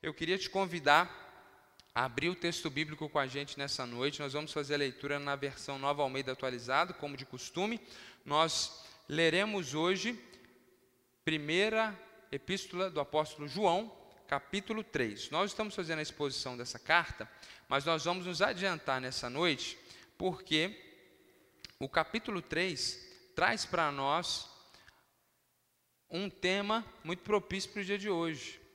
Eu queria te convidar a abrir o texto bíblico com a gente nessa noite. Nós vamos fazer a leitura na versão Nova Almeida atualizada, como de costume. Nós leremos hoje primeira epístola do apóstolo João, capítulo 3. Nós estamos fazendo a exposição dessa carta, mas nós vamos nos adiantar nessa noite, porque o capítulo 3 traz para nós um tema muito propício para o dia de hoje.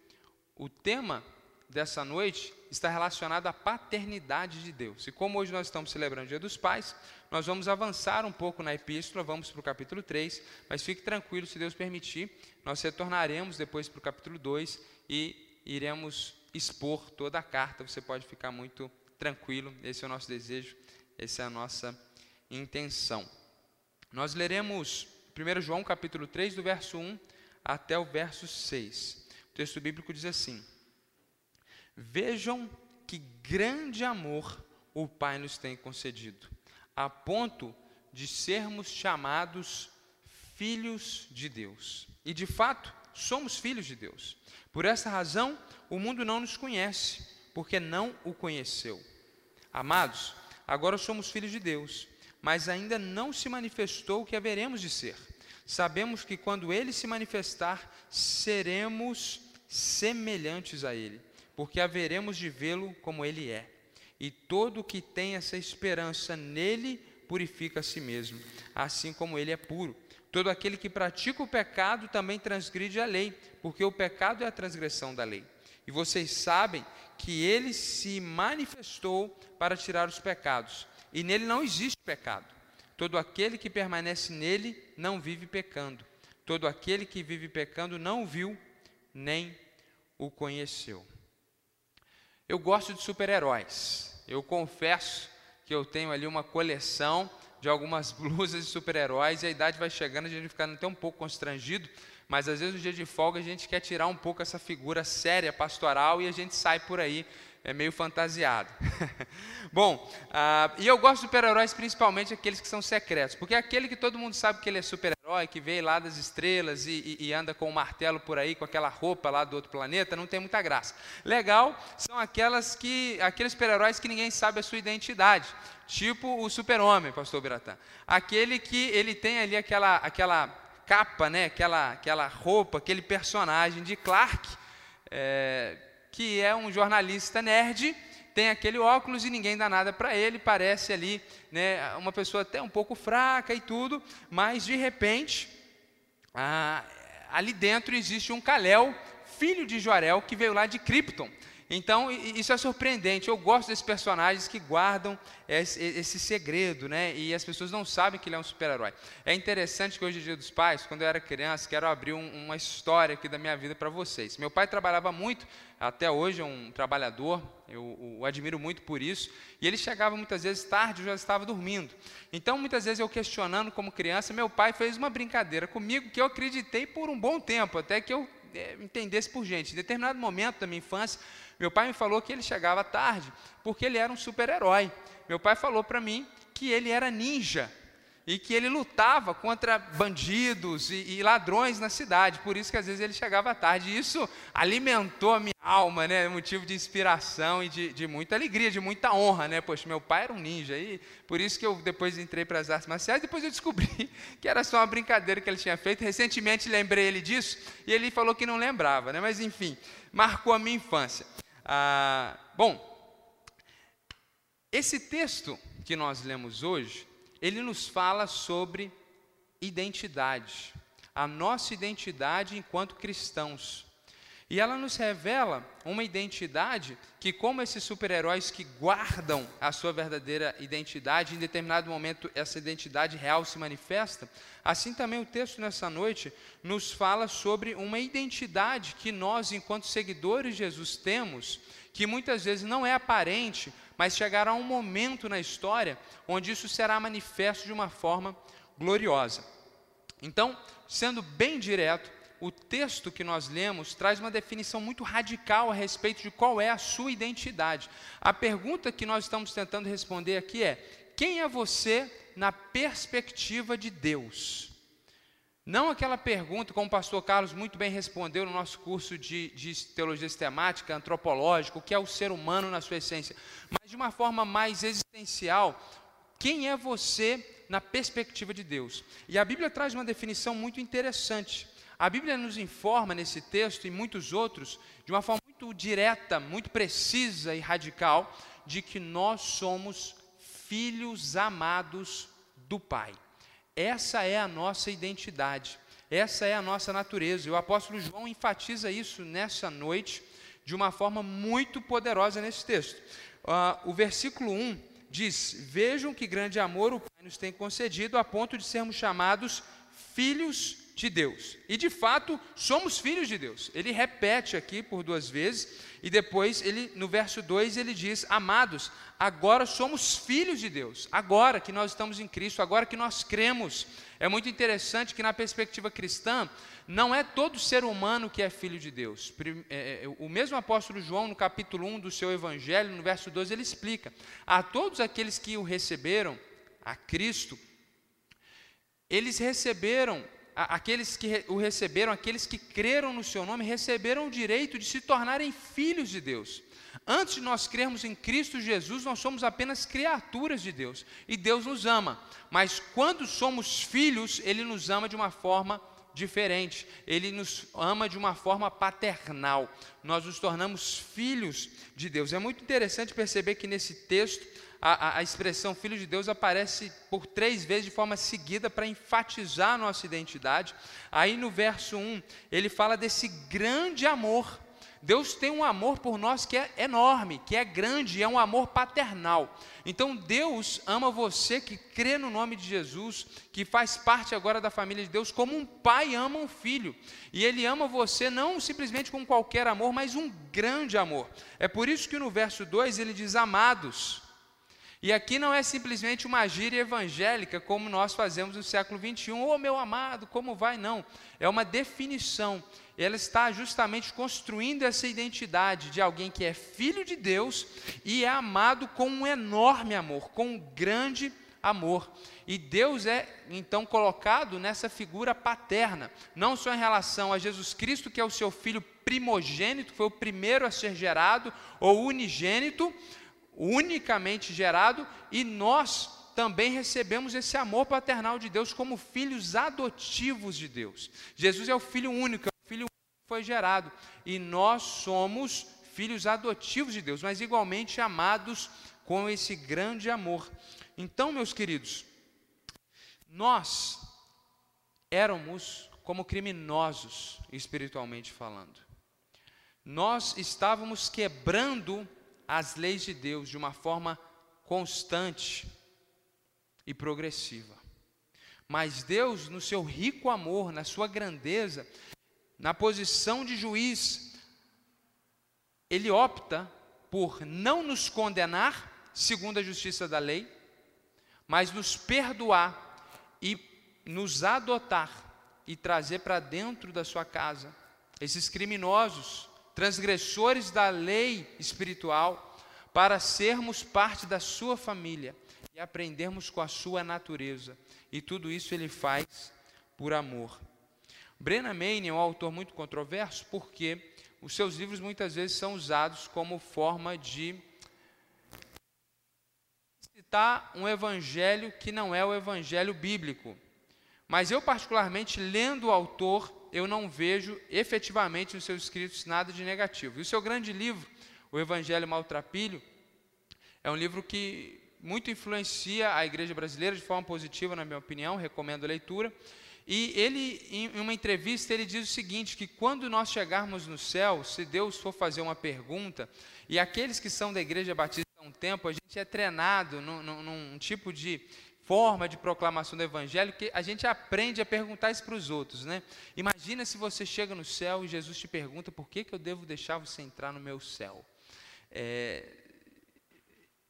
O tema dessa noite está relacionado à paternidade de Deus. E como hoje nós estamos celebrando o Dia dos Pais, nós vamos avançar um pouco na epístola, vamos para o capítulo 3, mas fique tranquilo, se Deus permitir, nós retornaremos depois para o capítulo 2 e iremos expor toda a carta. Você pode ficar muito tranquilo, esse é o nosso desejo, essa é a nossa intenção. Nós leremos 1 João capítulo 3, do verso 1 até o verso 6. O texto bíblico diz assim: Vejam que grande amor o Pai nos tem concedido, a ponto de sermos chamados filhos de Deus. E de fato, somos filhos de Deus. Por essa razão, o mundo não nos conhece, porque não o conheceu. Amados, agora somos filhos de Deus, mas ainda não se manifestou o que haveremos de ser. Sabemos que quando ele se manifestar, seremos semelhantes a ele porque haveremos de vê-lo como ele é. E todo que tem essa esperança nele purifica a si mesmo, assim como ele é puro. Todo aquele que pratica o pecado também transgride a lei, porque o pecado é a transgressão da lei. E vocês sabem que ele se manifestou para tirar os pecados, e nele não existe pecado. Todo aquele que permanece nele não vive pecando. Todo aquele que vive pecando não o viu, nem o conheceu. Eu gosto de super-heróis. Eu confesso que eu tenho ali uma coleção de algumas blusas de super-heróis e a idade vai chegando, a gente ficando até um pouco constrangido, mas às vezes no dia de folga a gente quer tirar um pouco essa figura séria, pastoral, e a gente sai por aí é meio fantasiado. Bom, uh, e eu gosto de super-heróis principalmente aqueles que são secretos, porque é aquele que todo mundo sabe que ele é super-herói, que veio lá das estrelas e, e, e, anda com o um martelo por aí, com aquela roupa lá do outro planeta, não tem muita graça. Legal são aquelas que, aqueles super-heróis que ninguém sabe a sua identidade, tipo o super-homem, pastor Biratã. Aquele que ele tem ali aquela, aquela capa, né, aquela, aquela roupa, aquele personagem de Clark, é, que é um jornalista nerd, tem aquele óculos e ninguém dá nada para ele, parece ali né, uma pessoa até um pouco fraca e tudo, mas de repente, ah, ali dentro existe um Kalel, filho de Jorel, que veio lá de Krypton. Então, isso é surpreendente. Eu gosto desses personagens que guardam esse, esse, segredo, né? E as pessoas não sabem que ele é um super-herói. É interessante que hoje, é Dia dos Pais, quando eu era criança, quero abrir um, uma história aqui da minha vida para vocês. Meu pai trabalhava muito, até hoje é um trabalhador, eu o admiro muito por isso, e ele chegava muitas vezes tarde, eu já estava dormindo. Então, muitas vezes eu questionando como criança, meu pai fez uma brincadeira comigo que eu acreditei por um bom tempo, até que eu entendesse por gente. Em determinado momento da minha infância, meu pai me falou que ele chegava tarde porque ele era um super-herói. Meu pai falou para mim que ele era ninja e que ele lutava contra bandidos e, e, ladrões na cidade, por isso que às vezes ele chegava tarde. Isso alimentou a minha alma, né? Motivo de inspiração e de, de muita alegria, de muita honra, né? Poxa, meu pai era um ninja e por isso que eu depois entrei para as artes marciais. Depois eu descobri que era só uma brincadeira que ele tinha feito. Recentemente lembrei ele disso e ele falou que não lembrava, né? Mas enfim, marcou a minha infância. Ah, bom, esse texto que nós lemos hoje ele nos fala sobre identidade, a nossa identidade enquanto cristãos. E ela nos revela uma identidade que, como esses super-heróis que guardam a sua verdadeira identidade, em determinado momento essa identidade real se manifesta, assim também o texto nessa noite nos fala sobre uma identidade que nós, enquanto seguidores de Jesus, temos, que muitas vezes não é aparente, mas chegará um momento na história onde isso será manifesto de uma forma gloriosa. Então, sendo bem direto, o texto que nós lemos traz uma definição muito radical a respeito de qual é a sua identidade. A pergunta que nós estamos tentando responder aqui é: quem é você na perspectiva de Deus? Não aquela pergunta, como o pastor Carlos muito bem respondeu no nosso curso de, de teologia sistemática, antropológica, o que é o ser humano na sua essência, mas de uma forma mais existencial, quem é você na perspectiva de Deus? E a Bíblia traz uma definição muito interessante. A Bíblia nos informa nesse texto e muitos outros, de uma forma muito direta, muito precisa e radical, de que nós somos filhos amados do Pai. Essa é a nossa identidade, essa é a nossa natureza. E o apóstolo João enfatiza isso nessa noite de uma forma muito poderosa nesse texto. Uh, o versículo 1 diz: Vejam que grande amor o Pai nos tem concedido, a ponto de sermos chamados filhos de Deus. E de fato, somos filhos de Deus. Ele repete aqui por duas vezes, e depois ele no verso 2 ele diz: "Amados, agora somos filhos de Deus. Agora que nós estamos em Cristo, agora que nós cremos". É muito interessante que na perspectiva cristã, não é todo ser humano que é filho de Deus. É, é, o mesmo apóstolo João, no capítulo 1 do seu evangelho, no verso 12, ele explica: "A todos aqueles que o receberam, a Cristo, eles receberam aqueles que o receberam, aqueles que creram no seu nome, receberam o direito de se tornarem filhos de Deus. Antes de nós crermos em Cristo Jesus, nós somos apenas criaturas de Deus e Deus nos ama. Mas quando somos filhos, Ele nos ama de uma forma diferente, Ele nos ama de uma forma paternal. Nós nos tornamos filhos de Deus. É muito interessante perceber que nesse texto a, a, expressão Filho de Deus aparece por três vezes de forma seguida para enfatizar a nossa identidade. Aí no verso 1, ele fala desse grande amor. Deus tem um amor por nós que é enorme, que é grande, é um amor paternal. Então Deus ama você que crê no nome de Jesus, que faz parte agora da família de Deus, como um pai ama um filho. E Ele ama você não simplesmente com qualquer amor, mas um grande amor. É por isso que no verso 2 ele diz: Amados. E aqui não é simplesmente uma gíria evangélica, como nós fazemos no século 21, ô oh, meu amado, como vai? Não. É uma definição. Ela está justamente construindo essa identidade de alguém que é filho de Deus e é amado com um enorme amor, com um grande amor. E Deus é então colocado nessa figura paterna, não só em relação a Jesus Cristo, que é o seu filho primogênito, foi o primeiro a ser gerado, ou unigênito, unicamente gerado, e nós também recebemos esse amor paternal de Deus como filhos adotivos de Deus. Jesus é o filho único, é o filho único que foi gerado, e nós somos filhos adotivos de Deus, mas igualmente amados com esse grande amor. Então, meus queridos, nós éramos como criminosos espiritualmente falando. Nós estávamos quebrando as leis de Deus de uma forma constante e progressiva. Mas Deus, no seu rico amor, na sua grandeza, na posição de juiz, ele opta por não nos condenar segundo a justiça da lei, mas nos perdoar e nos adotar e trazer para dentro da sua casa esses criminosos transgressores da lei espiritual, para sermos parte da sua família e aprendermos com a sua natureza. E tudo isso ele faz por amor. Brennan Manning é um autor muito controverso porque os seus livros muitas vezes são usados como forma de citar um evangelho que não é o evangelho bíblico. Mas eu, particularmente, lendo o autor, eu não vejo efetivamente nos seus escritos nada de negativo. E o seu grande livro, O Evangelho Maltrapilho, é um livro que muito influencia a igreja brasileira de forma positiva, na minha opinião, recomendo a leitura. E ele, em uma entrevista, ele diz o seguinte: que quando nós chegarmos no céu, se Deus for fazer uma pergunta, e aqueles que são da igreja batista há um tempo, a gente é treinado num, num, num tipo de forma de proclamação do evangelho que a gente aprende a perguntar isso para os outros, né? Imagina se você chega no céu e Jesus te pergunta por que, que eu devo deixar você entrar no meu céu. É...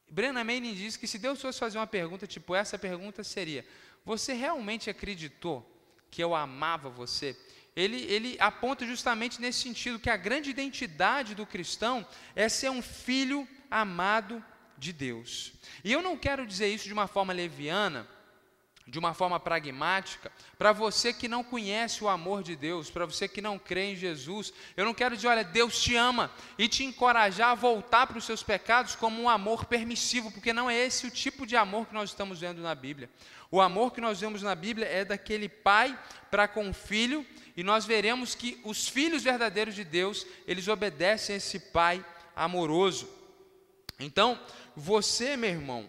Brennan Manning diz que se Deus fosse fazer uma pergunta tipo essa, a pergunta seria: Você realmente acreditou que eu amava você? Ele, ele aponta justamente nesse sentido que a grande identidade do cristão é ser um filho amado de Deus. E eu não quero dizer isso de uma forma leviana, de uma forma pragmática, para você que não conhece o amor de Deus, para você que não crê em Jesus, eu não quero dizer, olha, Deus te ama e te encorajar a voltar para os seus pecados como um amor permissivo, porque não é esse o tipo de amor que nós estamos vendo na Bíblia. O amor que nós vemos na Bíblia é daquele pai para com o filho, e nós veremos que os filhos verdadeiros de Deus, eles obedecem a esse pai amoroso. Então, você, meu irmão,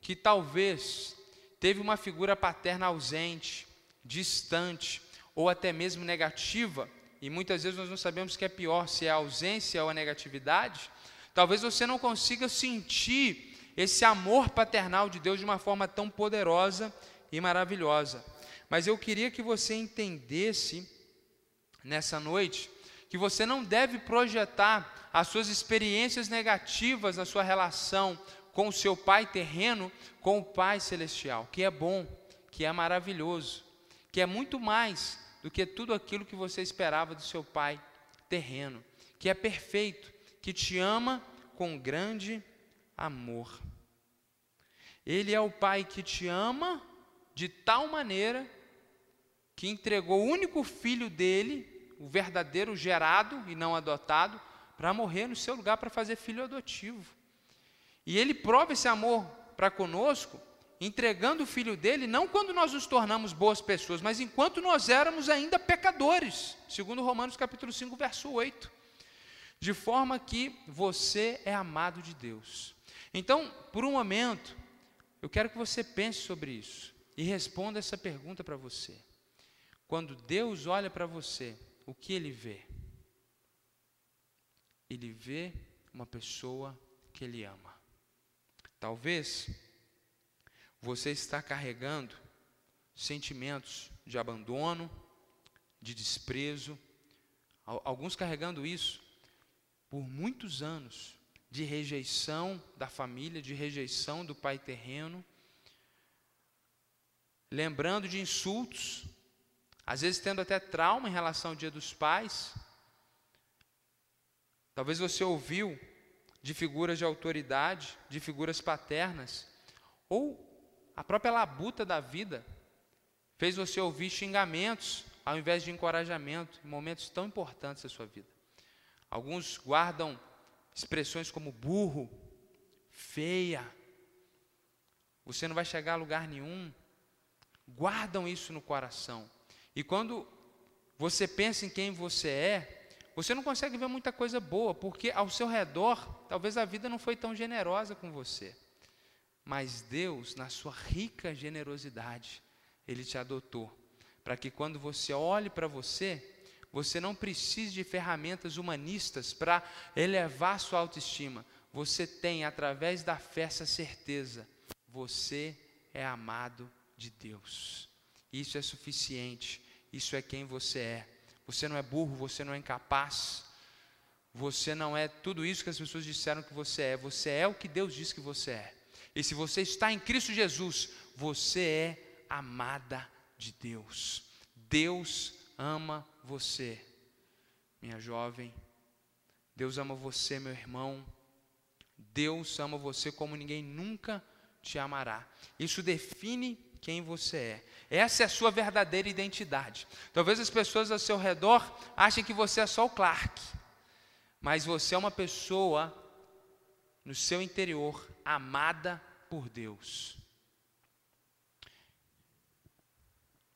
que talvez teve uma figura paterna ausente, distante ou até mesmo negativa, e muitas vezes nós não sabemos o que é pior, se é a ausência ou a negatividade, talvez você não consiga sentir esse amor paternal de Deus de uma forma tão poderosa e maravilhosa. Mas eu queria que você entendesse nessa noite que você não deve projetar as suas experiências negativas na sua relação com o seu pai terreno, com o pai celestial, que é bom, que é maravilhoso, que é muito mais do que tudo aquilo que você esperava do seu pai terreno, que é perfeito, que te ama com grande amor. Ele é o pai que te ama de tal maneira que entregou o único filho dele, o verdadeiro gerado e não adotado, para morrer no seu lugar para fazer filho adotivo. E ele prova esse amor para conosco, entregando o filho dele, não quando nós nos tornamos boas pessoas, mas enquanto nós éramos ainda pecadores, segundo Romanos capítulo 5, verso 8. De forma que você é amado de Deus. Então, por um momento, eu quero que você pense sobre isso e responda essa pergunta para você. Quando Deus olha para você, o que ele vê? Ele vê uma pessoa que ele ama. Talvez você está carregando sentimentos de abandono, de desprezo, alguns carregando isso por muitos anos, de rejeição da família, de rejeição do pai terreno, lembrando de insultos, às vezes tendo até trauma em relação ao dia dos pais. Talvez você ouviu de figuras de autoridade, de figuras paternas, ou a própria labuta da vida fez você ouvir xingamentos ao invés de encorajamento em momentos tão importantes da sua vida. Alguns guardam expressões como burro, feia, você não vai chegar a lugar nenhum. Guardam isso no coração. E quando você pensa em quem você é, você não consegue ver muita coisa boa, porque ao seu redor, talvez a vida não foi tão generosa com você. Mas Deus, na sua rica generosidade, Ele te adotou, para que quando você olhe para você, você não precise de ferramentas humanistas para elevar sua autoestima. Você tem, através da fé, essa certeza: você é amado de Deus. Isso é suficiente, isso é quem você é. Você não é burro, você não é incapaz. Você não é tudo isso que as pessoas disseram que você é. Você é o que Deus diz que você é. E se você está em Cristo Jesus, você é amada de Deus. Deus ama você, minha jovem. Deus ama você, meu irmão. Deus ama você como ninguém nunca te amará. Isso define quem você é. Essa é a sua verdadeira identidade. Talvez as pessoas ao seu redor achem que você é só o Clark, mas você é uma pessoa no seu interior amada por Deus.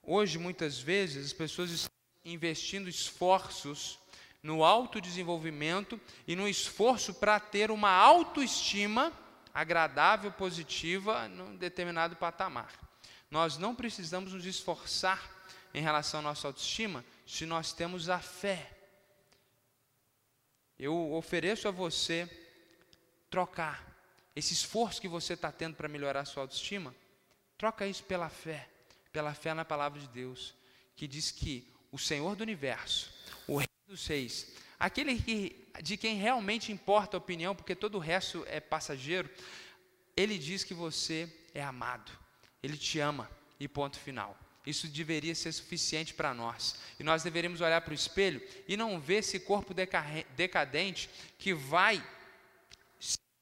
Hoje, muitas vezes, as pessoas estão investindo esforços no autodesenvolvimento e no esforço para ter uma autoestima agradável, positiva, num determinado patamar. Nós não precisamos nos esforçar em relação à nossa autoestima se nós temos a fé. Eu ofereço a você trocar esse esforço que você está tendo para melhorar a sua autoestima, troca isso pela fé, pela fé na palavra de Deus, que diz que o Senhor do universo, o Rei dos Reis, aquele que, de quem realmente importa a opinião, porque todo o resto é passageiro, ele diz que você é amado. Ele te ama e ponto final. Isso deveria ser suficiente para nós. E nós deveríamos olhar para o espelho e não ver esse corpo decadente que vai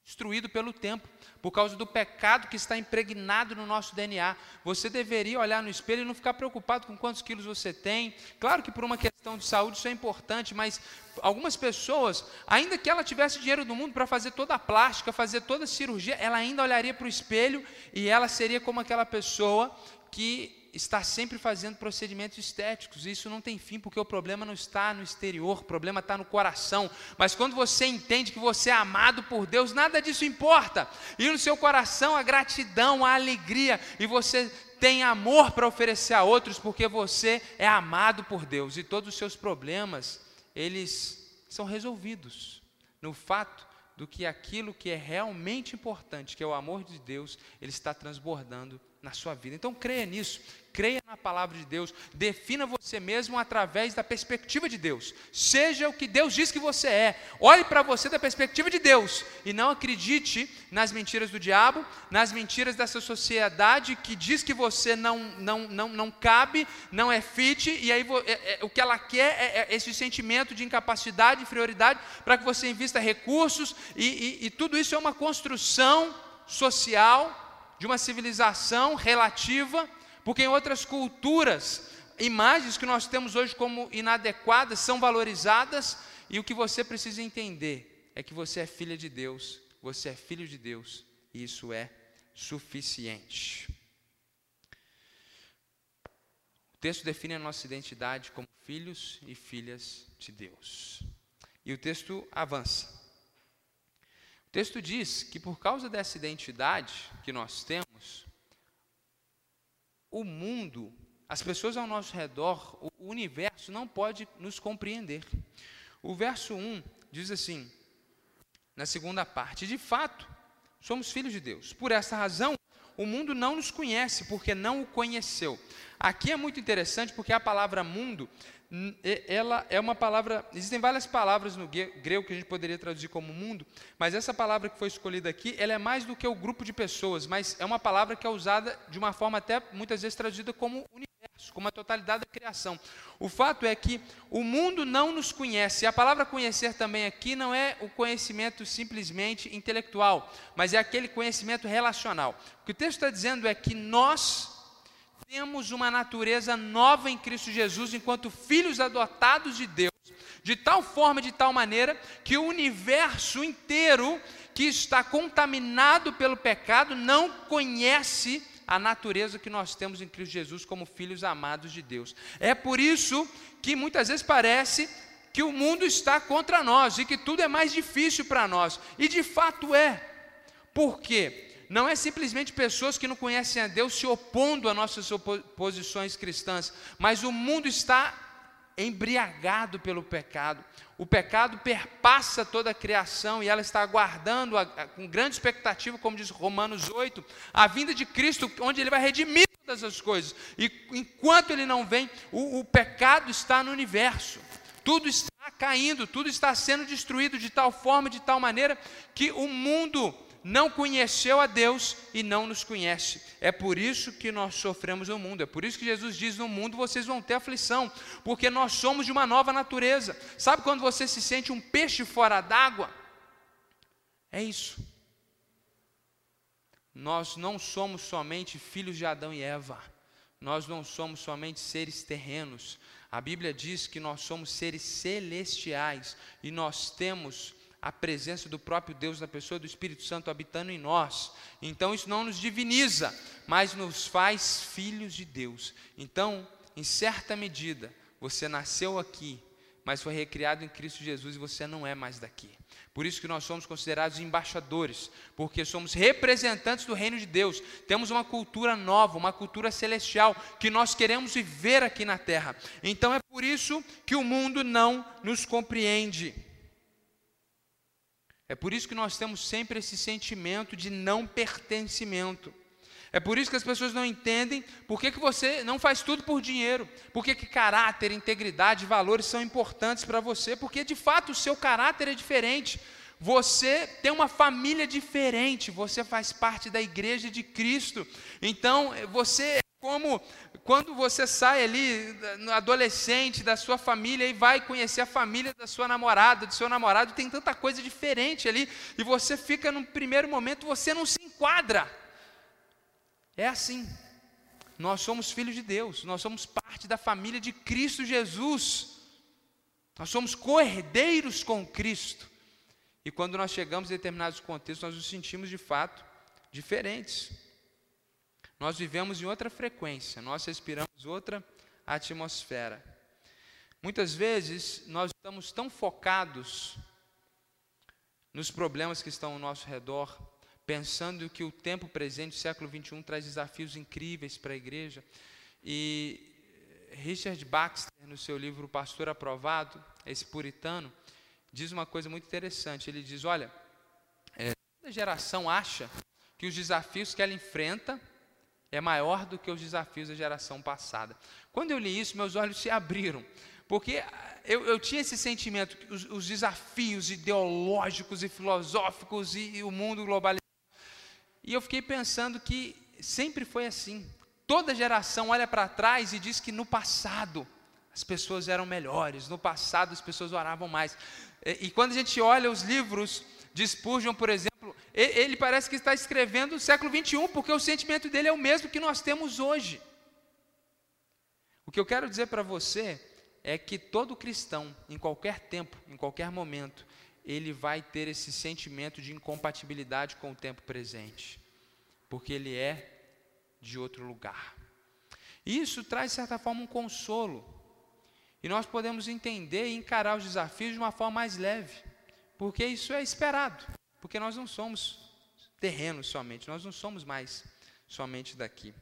destruído pelo tempo, por causa do pecado que está impregnado no nosso DNA. Você deveria olhar no espelho e não ficar preocupado com quantos quilos você tem. Claro que por uma questão de saúde isso é importante, mas algumas pessoas, ainda que ela tivesse dinheiro do mundo para fazer toda a plástica, fazer toda a cirurgia, ela ainda olharia para o espelho e ela seria como aquela pessoa que está sempre fazendo procedimentos estéticos. Isso não tem fim, porque o problema não está no exterior, o problema está no coração. Mas quando você entende que você é amado por Deus, nada disso importa. E no seu coração a gratidão, a alegria, e você tem amor para oferecer a outros, porque você é amado por Deus. E todos os seus problemas, eles são resolvidos no fato do que aquilo que é realmente importante, que é o amor de Deus, ele está transbordando na sua vida. Então creia nisso, creia na palavra de Deus, defina você mesmo através da perspectiva de Deus. Seja o que Deus diz que você é. Olhe para você da perspectiva de Deus e não acredite nas mentiras do diabo, nas mentiras dessa sociedade que diz que você não não não, não cabe, não é fit e aí é, é, o que ela quer é, é, esse sentimento de incapacidade, inferioridade para que você invista recursos e, e, e tudo isso é uma construção social de uma civilização relativa, porque em outras culturas, imagens que nós temos hoje como inadequadas são valorizadas, e o que você precisa entender é que você é filha de Deus, você é filho de Deus, e isso é suficiente. O texto define a nossa identidade como filhos e filhas de Deus. E o texto avança. O texto diz que por causa dessa identidade que nós temos, o mundo, as pessoas ao nosso redor, o universo não pode nos compreender. O verso 1 diz assim, na segunda parte: De fato, somos filhos de Deus. Por essa razão, o mundo não nos conhece, porque não o conheceu. Aqui é muito interessante, porque a palavra mundo ela é uma palavra. Existem várias palavras no grego que a gente poderia traduzir como mundo, mas essa palavra que foi escolhida aqui, ela é mais do que o grupo de pessoas, mas é uma palavra que é usada de uma forma até muitas vezes traduzida como como a totalidade da criação. O fato é que o mundo não nos conhece. A palavra conhecer também aqui não é o conhecimento simplesmente intelectual, mas é aquele conhecimento relacional. O que o texto está dizendo é que nós temos uma natureza nova em Cristo Jesus, enquanto filhos adotados de Deus, de tal forma, de tal maneira, que o universo inteiro que está contaminado pelo pecado não conhece a natureza que nós temos em Cristo Jesus como filhos amados de Deus. É por isso que muitas vezes parece que o mundo está contra nós e que tudo é mais difícil para nós. E de fato é. Por quê? não é simplesmente pessoas que não conhecem a Deus se opondo a nossas posições cristãs, mas o mundo está embriagado pelo pecado. O pecado perpassa toda a criação e ela está aguardando a, a, com grande expectativa, como diz Romanos 8, a vinda de Cristo, onde ele vai redimir todas as coisas. E enquanto ele não vem, o, o pecado está no universo. Tudo está caindo, tudo está sendo destruído de tal forma, de tal maneira que o mundo não conheceu a Deus e não nos conhece. É por isso que nós sofremos no mundo. É por isso que Jesus diz: no mundo vocês vão ter aflição, porque nós somos de uma nova natureza. Sabe quando você se sente um peixe fora d'água? É isso. Nós não somos somente filhos de Adão e Eva. Nós não somos somente seres terrenos. A Bíblia diz que nós somos seres celestiais e nós temos a presença do próprio Deus na pessoa do Espírito Santo habitando em nós. Então isso não nos diviniza, mas nos faz filhos de Deus. Então, em certa medida, você nasceu aqui, mas foi recriado em Cristo Jesus e você não é mais daqui. Por isso que nós somos considerados embaixadores, porque somos representantes do reino de Deus. Temos uma cultura nova, uma cultura celestial que nós queremos viver aqui na terra. Então é por isso que o mundo não nos compreende. É por isso que nós temos sempre esse sentimento de não pertencimento. É por isso que as pessoas não entendem por que, que você não faz tudo por dinheiro, por que, que caráter, integridade, valores são importantes para você, porque de fato o seu caráter é diferente. Você tem uma família diferente, você faz parte da igreja de Cristo. Então, você como quando você sai ali, adolescente, da sua família, e vai conhecer a família da sua namorada, do seu namorado, tem tanta coisa diferente ali, e você fica, no primeiro momento, você não se enquadra. É assim. Nós somos filhos de Deus, nós somos parte da família de Cristo Jesus. Nós somos coerdeiros com Cristo. E quando nós chegamos em determinados contextos, nós nos sentimos de fato diferentes. Nós vivemos em outra frequência, nós respiramos outra atmosfera. Muitas vezes nós estamos tão focados nos problemas que estão ao nosso redor, pensando que o tempo presente, o século 21, traz desafios incríveis para a igreja. E Richard Baxter, no seu livro Pastor Aprovado, esse puritano, diz uma coisa muito interessante. Ele diz: Olha, é, toda geração acha que os desafios que ela enfrenta é maior do que os desafios da geração passada. Quando eu li isso, meus olhos se abriram, porque eu, eu tinha esse sentimento, os, os, desafios ideológicos e filosóficos e, e o mundo globalizado. E eu fiquei pensando que sempre foi assim. Toda geração olha para trás e diz que no passado as pessoas eram melhores, no passado as pessoas oravam mais. E, e quando a gente olha os livros de Spurgeon, por exemplo, ele, parece que está escrevendo o século 21, porque o sentimento dele é o mesmo que nós temos hoje. O que eu quero dizer para você é que todo cristão, em qualquer tempo, em qualquer momento, ele vai ter esse sentimento de incompatibilidade com o tempo presente, porque ele é de outro lugar. Isso traz, de certa forma, um consolo, e nós podemos entender e encarar os desafios de uma forma mais leve, porque isso é esperado, porque nós não somos terrenos somente, nós não somos mais somente daqui.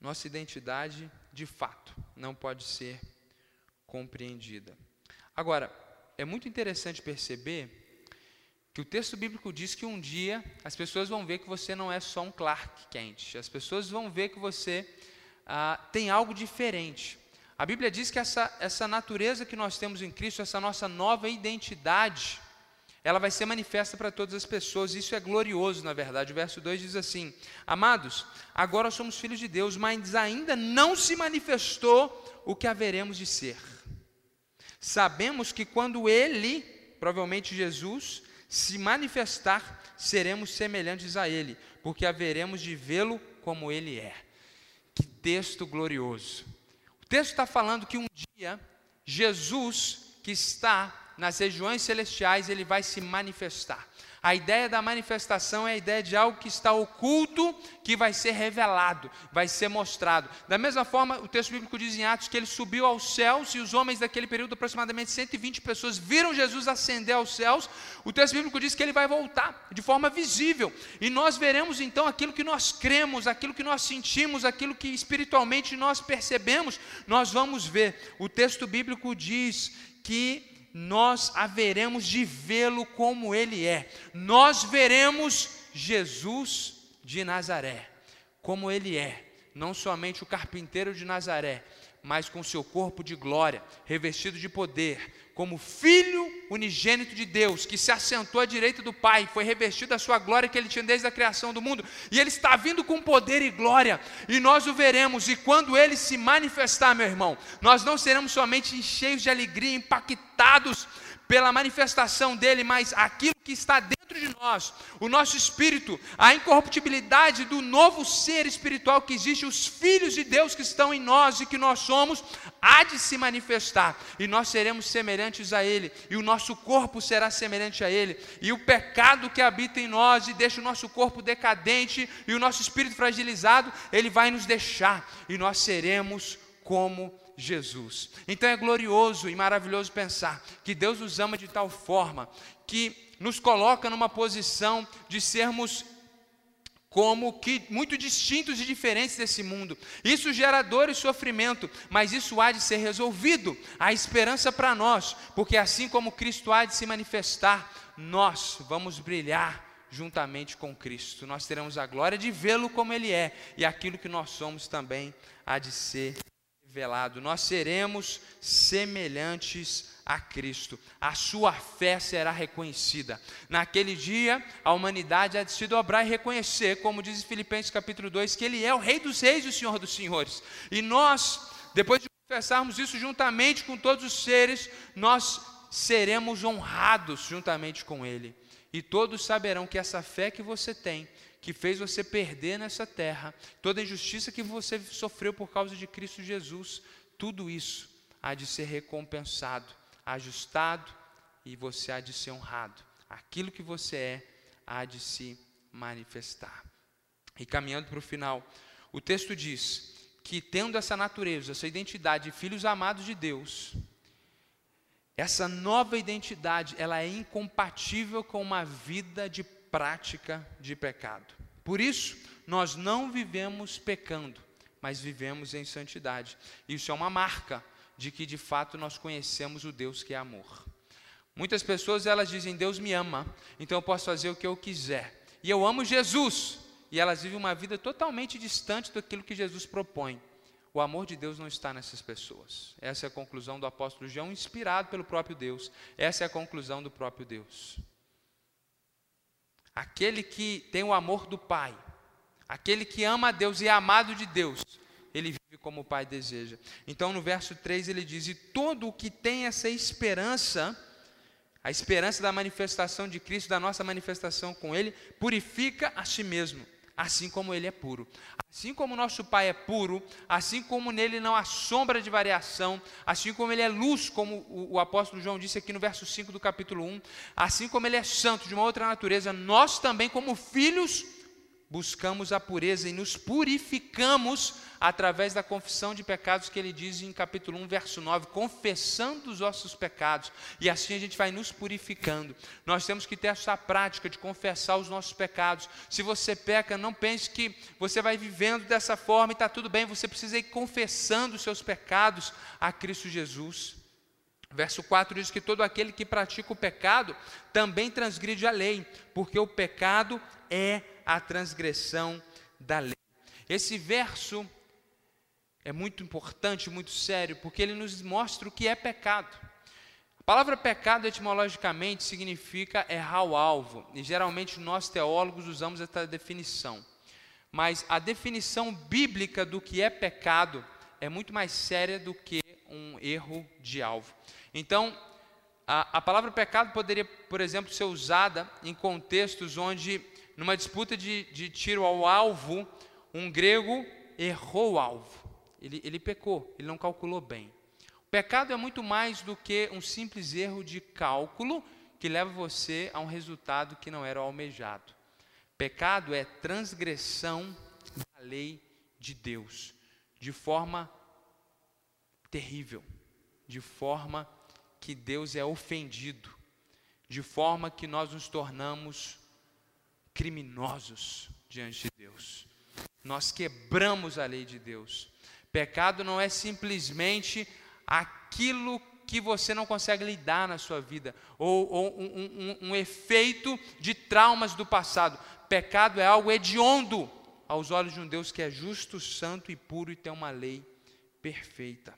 Nossa identidade, de fato, não pode ser compreendida. Agora, é muito interessante perceber que o texto bíblico diz que um dia as pessoas vão ver que você não é só um Clark Kent, as pessoas vão ver que você ah, tem algo diferente. A Bíblia diz que essa, essa natureza que nós temos em Cristo, essa nossa nova identidade, ela vai ser manifesta para todas as pessoas. Isso é glorioso, na verdade. O verso 2 diz assim: Amados, agora somos filhos de Deus, mas ainda não se manifestou o que haveremos de ser. Sabemos que quando Ele, provavelmente Jesus, se manifestar, seremos semelhantes a Ele, porque haveremos de vê-lo como Ele é. Que texto glorioso! Texto está falando que um dia Jesus, que está nas regiões celestiais, ele vai se manifestar. A ideia da manifestação é a ideia de algo que está oculto, que vai ser revelado, vai ser mostrado. Da mesma forma, o texto bíblico diz em Atos que ele subiu aos céus e os homens daquele período, aproximadamente 120 pessoas, viram Jesus ascender aos céus. O texto bíblico diz que ele vai voltar de forma visível. E nós veremos então aquilo que nós cremos, aquilo que nós sentimos, aquilo que espiritualmente nós percebemos, nós vamos ver. O texto bíblico diz que nós haveremos de vê-lo como ele é. Nós veremos Jesus de Nazaré, como ele é, não somente o carpinteiro de Nazaré, mas com seu corpo de glória, revestido de poder, como Filho unigênito de Deus, que se assentou à direita do Pai, foi revestido da sua glória que ele tinha desde a criação do mundo, e ele está vindo com poder e glória, e nós o veremos, e quando ele se manifestar, meu irmão, nós não seremos somente cheios de alegria, impactados pela manifestação dele, mas aquilo que está dentro de nós, o nosso espírito, a incorruptibilidade do novo ser espiritual que existe, os filhos de Deus que estão em nós e que nós somos, há de se manifestar, e nós seremos semelhantes a ele, e o nosso corpo será semelhante a ele, e o pecado que habita em nós e deixa o nosso corpo decadente e o nosso espírito fragilizado, ele vai nos deixar, e nós seremos como Jesus. Então é glorioso e maravilhoso pensar que Deus nos ama de tal forma que nos coloca numa posição de sermos como que muito distintos e diferentes desse mundo. Isso gera dor e sofrimento, mas isso há de ser resolvido. Há esperança para nós, porque assim como Cristo há de se manifestar, nós vamos brilhar juntamente com Cristo. Nós teremos a glória de vê-lo como ele é, e aquilo que nós somos também há de ser revelado, nós seremos semelhantes a Cristo. A sua fé será reconhecida. Naquele dia, a humanidade há de se dobrar e reconhecer, como diz Filipenses capítulo 2, que Ele é o Rei dos Reis e o Senhor dos Senhores. E nós, depois de confessarmos isso juntamente com todos os seres, nós seremos honrados juntamente com Ele. E todos saberão que essa fé que você tem, que fez você perder nessa terra, toda a injustiça que você sofreu por causa de Cristo Jesus, tudo isso há de ser recompensado, ajustado e você há de ser honrado. Aquilo que você é há de se manifestar. E caminhando para o final, o texto diz que, tendo essa natureza, essa identidade de filhos amados de Deus, essa nova identidade, ela é incompatível com uma vida de prática de pecado. Por isso, nós não vivemos pecando, mas vivemos em santidade. Isso é uma marca de que de fato nós conhecemos o Deus que é amor. Muitas pessoas elas dizem Deus me ama, então eu posso fazer o que eu quiser. E eu amo Jesus, e elas vivem uma vida totalmente distante daquilo que Jesus propõe. O amor de Deus não está nessas pessoas. Essa é a conclusão do apóstolo João, inspirado pelo próprio Deus. Essa é a conclusão do próprio Deus. Aquele que tem o amor do Pai, aquele que ama a Deus e é amado de Deus, ele vive como o Pai deseja. Então, no verso 3, ele diz: E todo o que tem essa esperança, a esperança da manifestação de Cristo, da nossa manifestação com Ele, purifica a si mesmo assim como ele é puro. Assim como nosso Pai é puro, assim como nele não há sombra de variação, assim como ele é luz, como o, o, apóstolo João disse aqui no verso 5 do capítulo 1, assim como ele é santo de uma outra natureza, nós também, como filhos, buscamos a pureza e nos purificamos através da confissão de pecados que ele diz em capítulo 1, verso 9, confessando os nossos pecados, e assim a gente vai nos purificando. Nós temos que ter essa prática de confessar os nossos pecados. Se você peca, não pense que você vai vivendo dessa forma e está tudo bem, você precisa ir confessando os seus pecados a Cristo Jesus. Verso 4 diz que todo aquele que pratica o pecado também transgride a lei, porque o pecado é a transgressão da lei. Esse verso é muito importante, muito sério, porque ele nos mostra o que é pecado. A palavra pecado, etimologicamente, significa errar o alvo, e geralmente nós teólogos usamos essa definição. Mas a definição bíblica do que é pecado é muito mais séria do que um erro de alvo. Então, a, a palavra pecado poderia, por exemplo, ser usada em contextos onde, numa disputa de, de tiro ao alvo, um grego errou o alvo. Ele, ele pecou, ele não calculou bem. O pecado é muito mais do que um simples erro de cálculo que leva você a um resultado que não era almejado. Pecado é transgressão da lei de Deus, de forma terrível, de forma que Deus é ofendido, de forma que nós nos tornamos criminosos diante de Deus. Nós quebramos a lei de Deus. Pecado não é simplesmente aquilo que você não consegue lidar na sua vida, ou, ou um, um, um, efeito de traumas do passado. Pecado é algo hediondo aos olhos de um Deus que é justo, santo e puro e tem uma lei perfeita.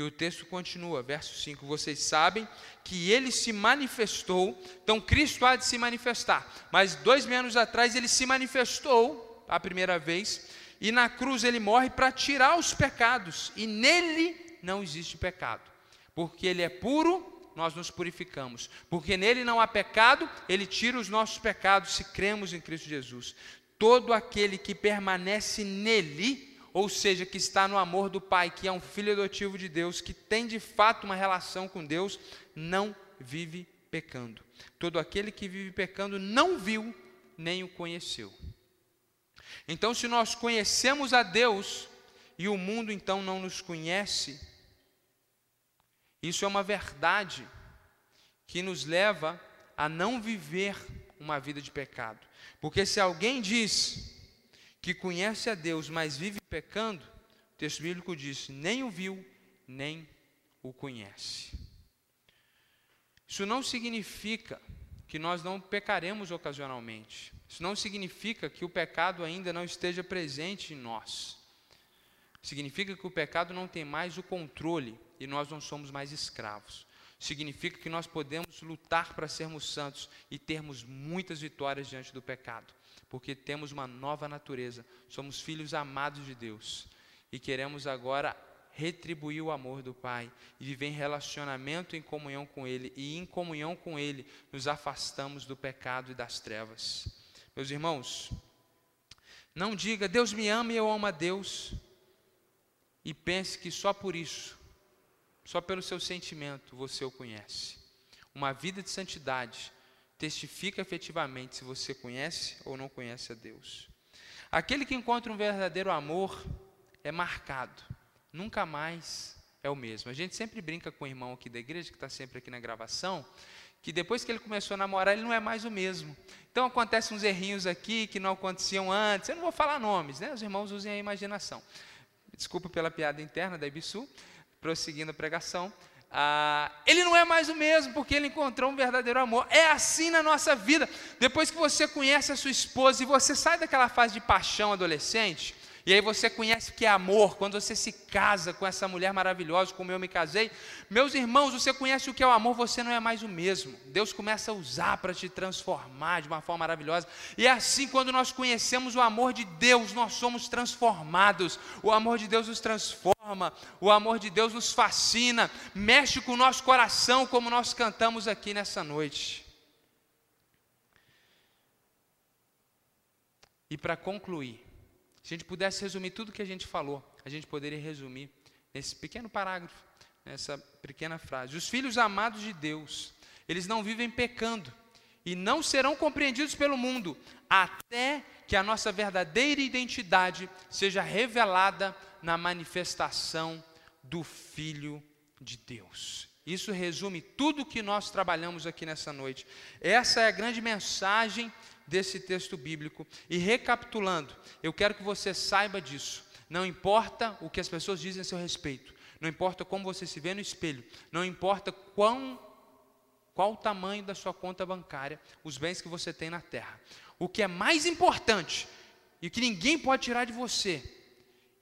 E o texto continua, verso 5: Vocês sabem que ele se manifestou, então Cristo há de se manifestar, mas dois mil anos atrás ele se manifestou a primeira vez, e na cruz ele morre para tirar os pecados, e nele não existe pecado, porque ele é puro, nós nos purificamos, porque nele não há pecado, ele tira os nossos pecados se cremos em Cristo Jesus. Todo aquele que permanece nele, ou seja, que está no amor do Pai, que é um filho adotivo de Deus, que tem de fato uma relação com Deus, não vive pecando. Todo aquele que vive pecando não viu nem o conheceu. Então, se nós conhecemos a Deus e o mundo então não nos conhece, isso é uma verdade que nos leva a não viver uma vida de pecado. Porque se alguém diz que conhece a Deus, mas vive pecando, o texto bíblico diz: nem o viu, nem o conhece. Isso não significa que nós não pecaremos ocasionalmente. Isso não significa que o pecado ainda não esteja presente em nós. Significa que o pecado não tem mais o controle e nós não somos mais escravos. Significa que nós podemos lutar para sermos santos e termos muitas vitórias diante do pecado porque temos uma nova natureza, somos filhos amados de Deus e queremos agora retribuir o amor do Pai e viver em relacionamento em comunhão com Ele, e em comunhão com Ele nos afastamos do pecado e das trevas. Meus irmãos, não diga Deus me ama e eu amo a Deus, e pense que só por isso, só pelo seu sentimento você o conhece. Uma vida de santidade testifica efetivamente se você conhece ou não conhece a Deus. Aquele que encontra um verdadeiro amor é marcado, nunca mais é o mesmo. A gente sempre brinca com o irmão aqui da igreja, que está sempre aqui na gravação, que depois que ele começou a namorar, ele não é mais o mesmo. Então acontecem uns errinhos aqui que não aconteciam antes. Eu não vou falar nomes, né? Os irmãos usem a imaginação. Desculpa pela piada interna da Ibisu, prosseguindo a pregação. Ah, ele não é mais o mesmo, porque ele encontrou um verdadeiro amor. É assim na nossa vida. Depois que você conhece a sua esposa e você sai daquela fase de paixão adolescente, e aí você conhece o que é amor, quando você se casa com essa mulher maravilhosa, como eu me casei. Meus irmãos, você conhece o que é o amor, você não é mais o mesmo. Deus começa a usar para te transformar de uma forma maravilhosa. E é assim, quando nós conhecemos o amor de Deus, nós somos transformados. O amor de Deus nos transforma, o amor de Deus nos fascina, mexe com o nosso coração, como nós cantamos aqui nessa noite. E para concluir, a gente pudesse resumir tudo que a gente falou, a gente poderia resumir nesse pequeno parágrafo, nessa pequena frase. Os filhos amados de Deus, eles não vivem pecando e não serão compreendidos pelo mundo até que a nossa verdadeira identidade seja revelada na manifestação do Filho de Deus. Isso resume tudo que nós trabalhamos aqui nessa noite. Essa é a grande mensagem desse texto bíblico. E recapitulando, eu quero que você saiba disso. Não importa o que as pessoas dizem a seu respeito, não importa como você se vê no espelho, não importa quão, qual o tamanho da sua conta bancária, os bens que você tem na terra. O que é mais importante e que ninguém pode tirar de você,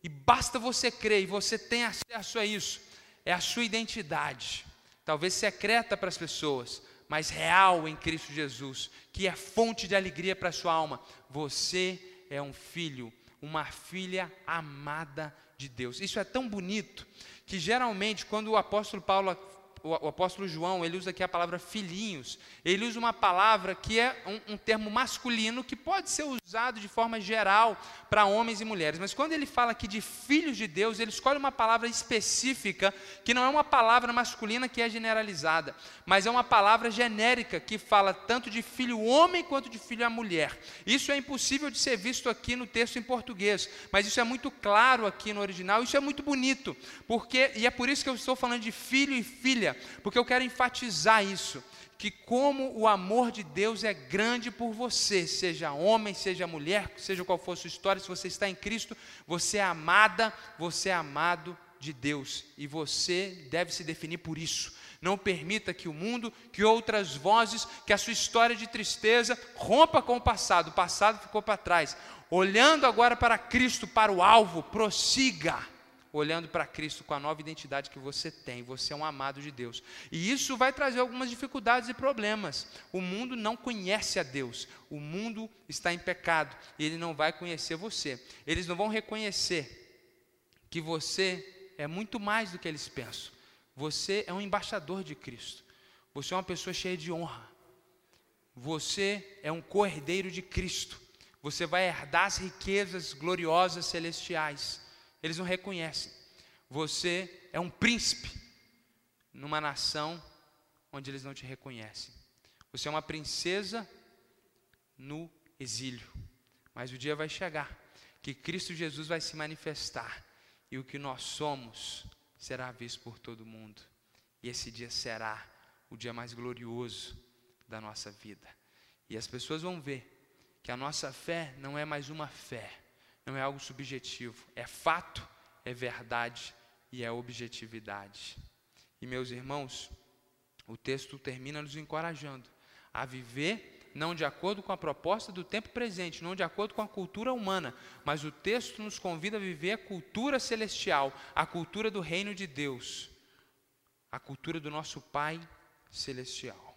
e basta você crer e você tem acesso a isso, é a sua identidade. Talvez secreta para as pessoas, mas real em Cristo Jesus, que é fonte de alegria para a sua alma. Você é um filho, uma filha amada de Deus. Isso é tão bonito que geralmente quando o apóstolo Paulo o, apóstolo João, ele usa aqui a palavra filhinhos. Ele usa uma palavra que é um, um termo masculino que pode ser usado de forma geral para homens e mulheres. Mas quando ele fala aqui de filhos de Deus, ele escolhe uma palavra específica, que não é uma palavra masculina que é generalizada, mas é uma palavra genérica que fala tanto de filho homem quanto de filho a mulher. Isso é impossível de ser visto aqui no texto em português, mas isso é muito claro aqui no original, isso é muito bonito, porque e é por isso que eu estou falando de filho e filha porque eu quero enfatizar isso, que como o amor de Deus é grande por você, seja homem, seja mulher, seja qual for a sua história, se você está em Cristo, você é amada, você é amado de Deus, e você deve se definir por isso. Não permita que o mundo, que outras vozes, que a sua história de tristeza rompa com o passado. O passado ficou para trás. Olhando agora para Cristo, para o alvo, prossiga olhando para Cristo com a nova identidade que você tem. Você é um amado de Deus. E isso vai trazer algumas dificuldades e problemas. O mundo não conhece a Deus. O mundo está em pecado e ele não vai conhecer você. Eles não vão reconhecer que você é muito mais do que eles pensam. Você é um embaixador de Cristo. Você é uma pessoa cheia de honra. Você é um cordeiro de Cristo. Você vai herdar as riquezas gloriosas celestiais. Eles não reconhecem. Você é um príncipe numa nação onde eles não te reconhecem. Você é uma princesa no exílio. Mas o dia vai chegar que Cristo Jesus vai se manifestar e o que nós somos será visto por todo mundo. E esse dia será o dia mais glorioso da nossa vida. E as pessoas vão ver que a nossa fé não é mais uma fé, não é algo subjetivo, é fato, é verdade e é objetividade. E meus irmãos, o texto termina nos encorajando a viver não de acordo com a proposta do tempo presente, não de acordo com a cultura humana, mas o texto nos convida a viver a cultura celestial, a cultura do reino de Deus, a cultura do nosso Pai celestial.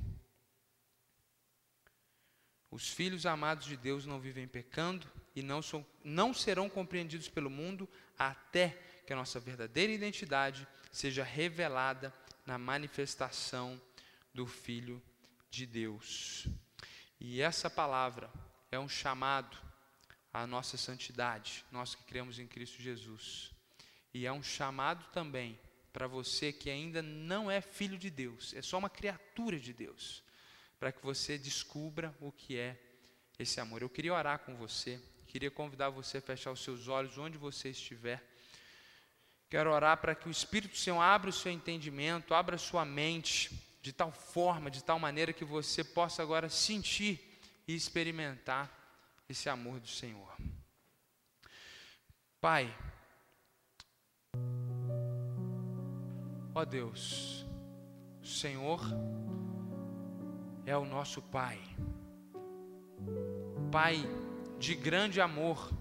Os filhos amados de Deus não vivem pecando, e não, são, não serão compreendidos pelo mundo até que a nossa verdadeira identidade seja revelada na manifestação do Filho de Deus. E essa palavra é um chamado à nossa santidade, nós que cremos em Cristo Jesus. E é um chamado também para você que ainda não é filho de Deus, é só uma criatura de Deus, para que você descubra o que é esse amor. Eu queria orar com você, queria convidar você a fechar os seus olhos onde você estiver. Quero orar para que o Espírito Senhor abra o seu entendimento, abra a sua mente, de tal forma, de tal maneira que você possa agora sentir e experimentar esse amor do Senhor. Pai, ó Deus, o Senhor é o nosso Pai, Pai de grande amor,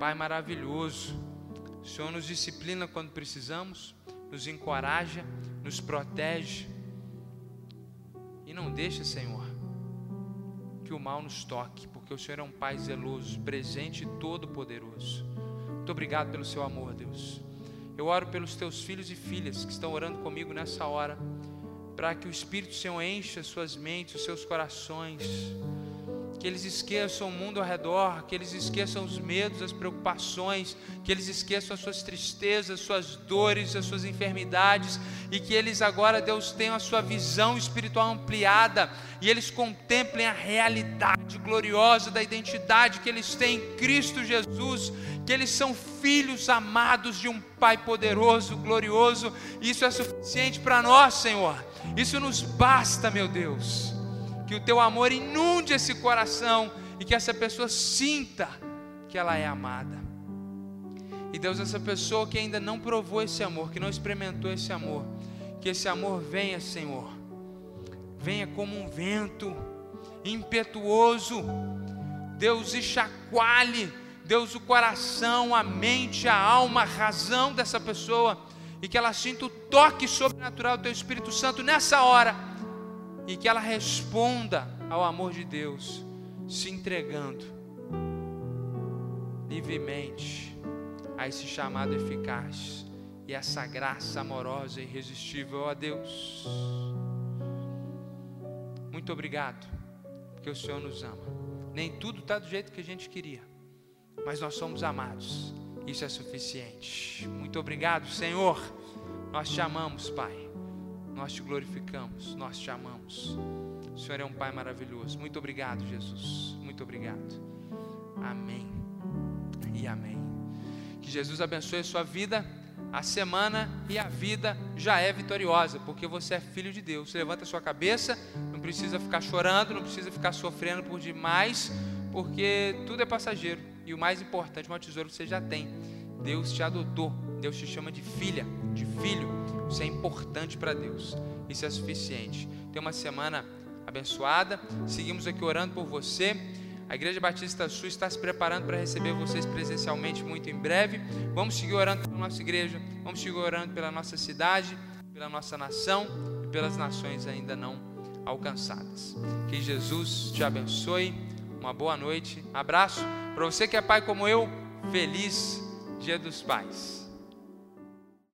Pai maravilhoso o Senhor nos disciplina quando precisamos, nos encoraja, nos protege. E não deixa, Senhor, que o mal nos toque, porque o Senhor é um Pai zeloso, presente e todo-poderoso. Muito obrigado pelo seu amor, Deus. Eu oro pelos teus filhos e filhas que estão orando comigo nessa hora, para que o Espírito Senhor encha suas mentes, os seus corações que eles esqueçam o mundo ao redor, que eles esqueçam os medos, as preocupações, que eles esqueçam as suas tristezas, as suas dores, as suas enfermidades, e que eles agora, Deus, tenham a sua visão espiritual ampliada e eles contemplem a realidade gloriosa da identidade que eles têm em Cristo Jesus, que eles são filhos amados de um Pai poderoso, glorioso, isso é suficiente para nós, Senhor. Isso nos basta, meu Deus que o teu amor inunde esse coração e que essa pessoa sinta que ela é amada. E Deus, essa pessoa que ainda não provou esse amor, que não experimentou esse amor, que esse amor venha, Senhor, venha como um vento impetuoso, Deus, e chacoalhe, Deus, o coração, a mente, a alma, a razão dessa pessoa, e que ela sinta o toque sobrenatural do Teu Espírito Santo nessa hora e que ela responda ao amor de Deus, se entregando livremente a esse chamado eficaz e essa graça amorosa e irresistível a Deus. Muito obrigado, porque o Senhor nos ama. Nem tudo está do jeito que a gente queria, mas nós somos amados. Isso é suficiente. Muito obrigado, Senhor. Nós te amamos, Pai. Nós te glorificamos, nós te amamos. O Senhor é um Pai maravilhoso. Muito obrigado, Jesus. Muito obrigado. Amém e amém. Que Jesus abençoe a sua vida. A semana e a vida já é vitoriosa, porque você é filho de Deus. Levanta a sua cabeça, não precisa ficar chorando, não precisa ficar sofrendo por demais, porque tudo é passageiro. E o mais importante, o tesouro que você já tem. Deus te adotou, Deus te chama de filha, de filho. Isso é importante para Deus. Isso é suficiente. Tenha uma semana abençoada. Seguimos aqui orando por você. A Igreja Batista Sul está se preparando para receber vocês presencialmente muito em breve. Vamos seguir orando pela nossa igreja, vamos seguir orando pela nossa cidade, pela nossa nação e pelas nações ainda não alcançadas. Que Jesus te abençoe. Uma boa noite. Abraço para você que é pai como eu. Feliz Dia dos Pais.